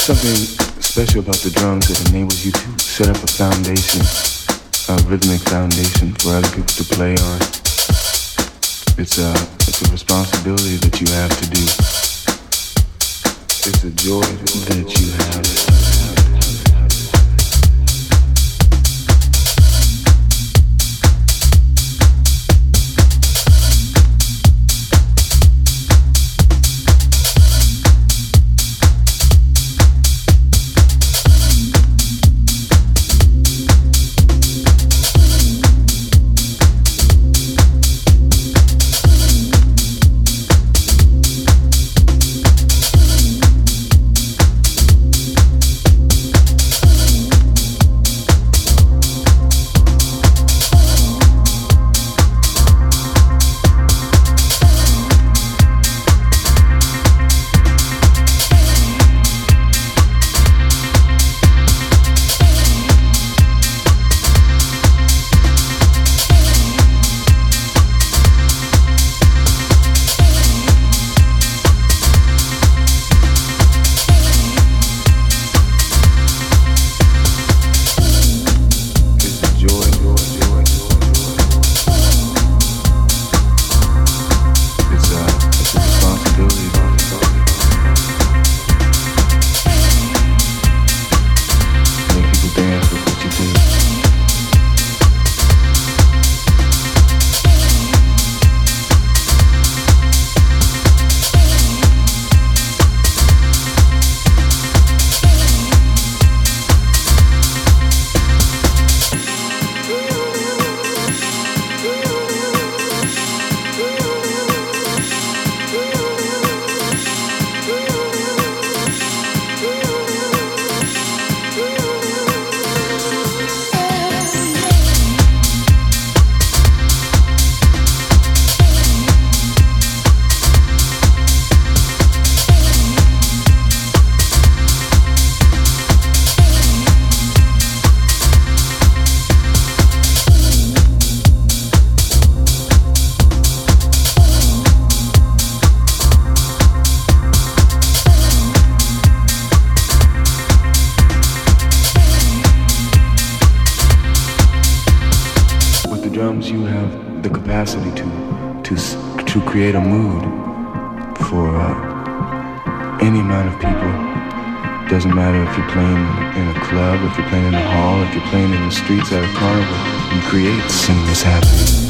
There's something special about the drums that enables you to set up a foundation, a rhythmic foundation for other people to play on. It's a, it's a responsibility that you have to do. It's a joy that you have. Streets at a carnival, you create seamless happening.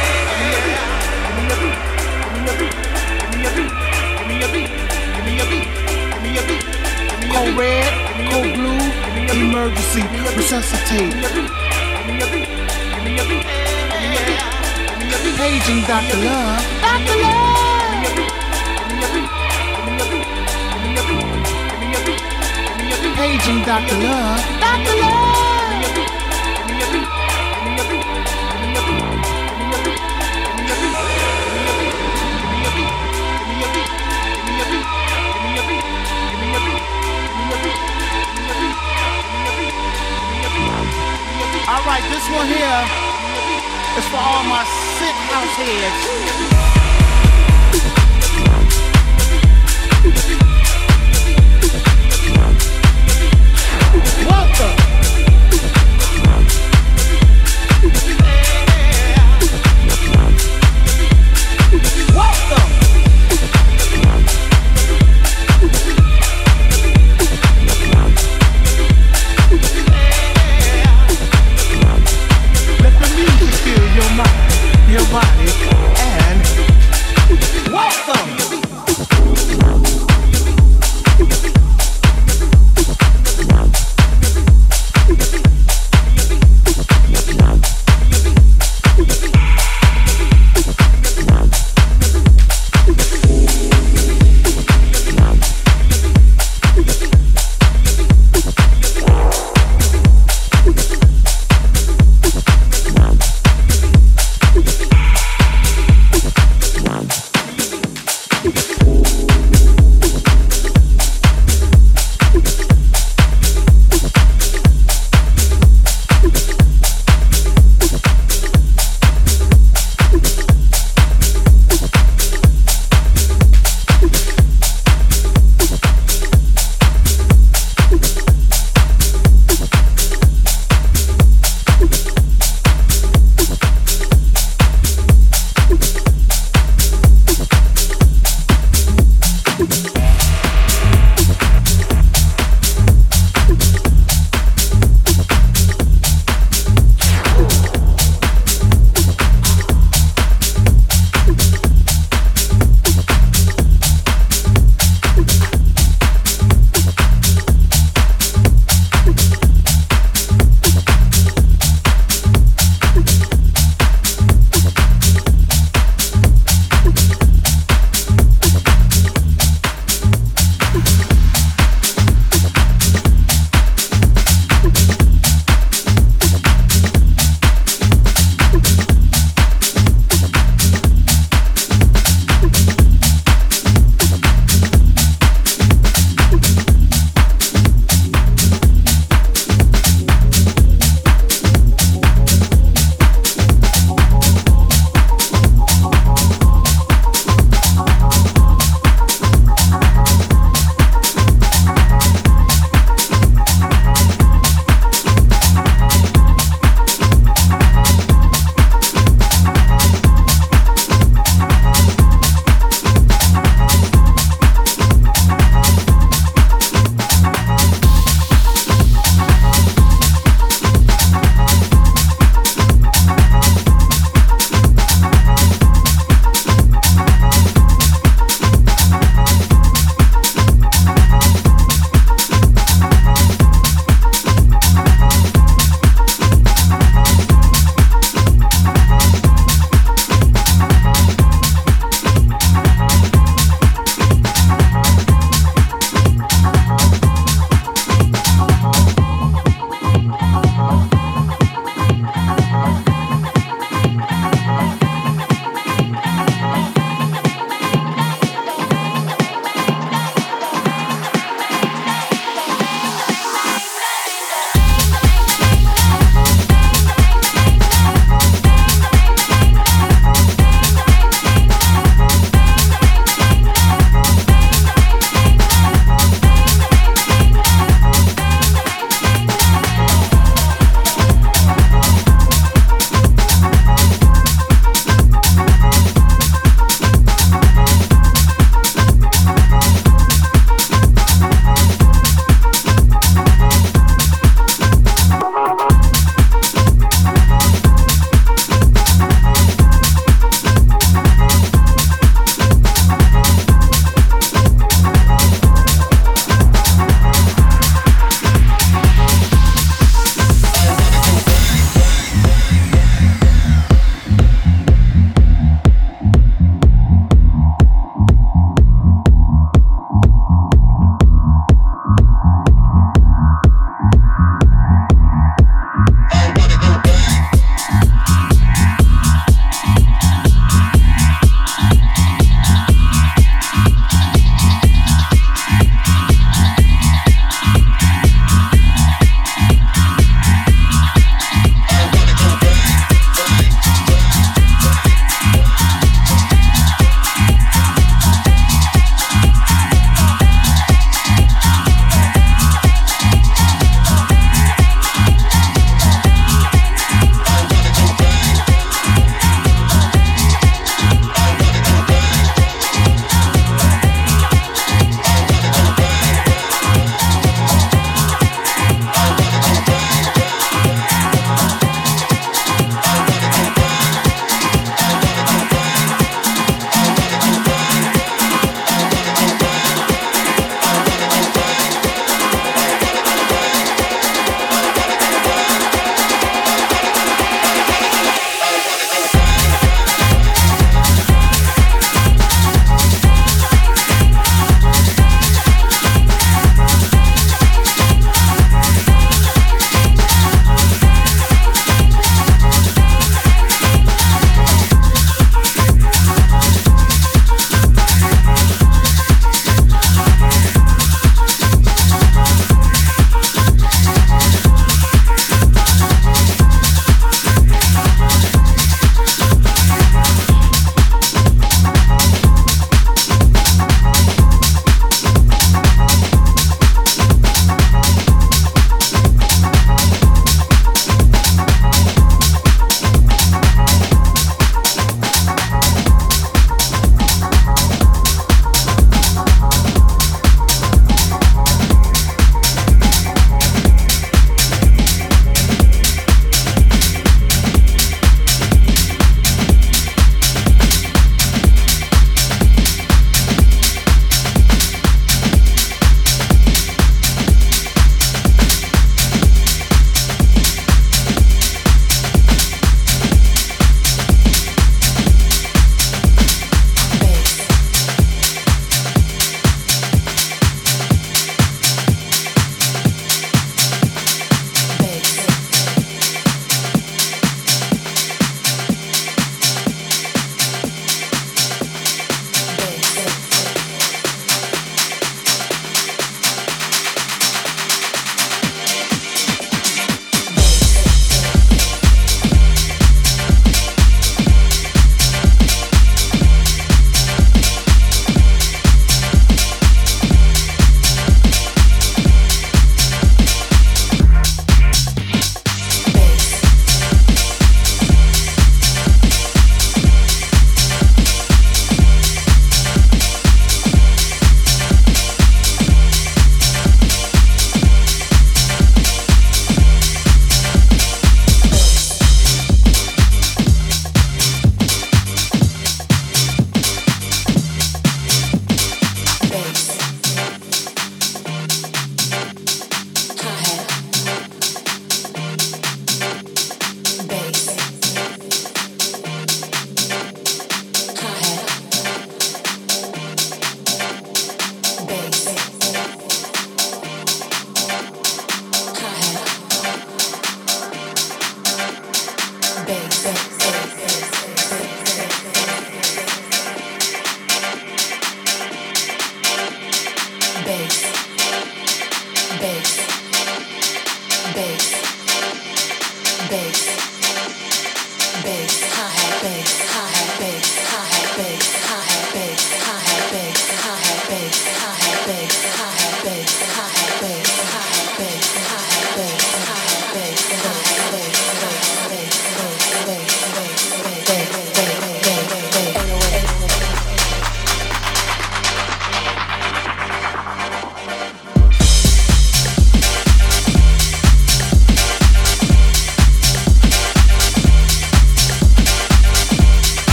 me red, code blue, emergency, resuscitate. Paging Dr. Love. Dr. Love. Paging Dr. Love. Dr. Love. like this one here is for all my sick house heads.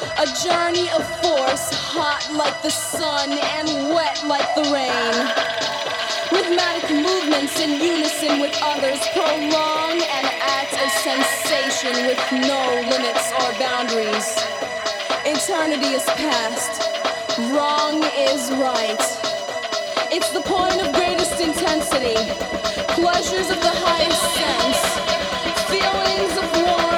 A journey of force, hot like the sun and wet like the rain. Rhythmic movements in unison with others prolong an act of sensation with no limits or boundaries. Eternity is past, wrong is right. It's the point of greatest intensity, pleasures of the highest sense, feelings of warmth.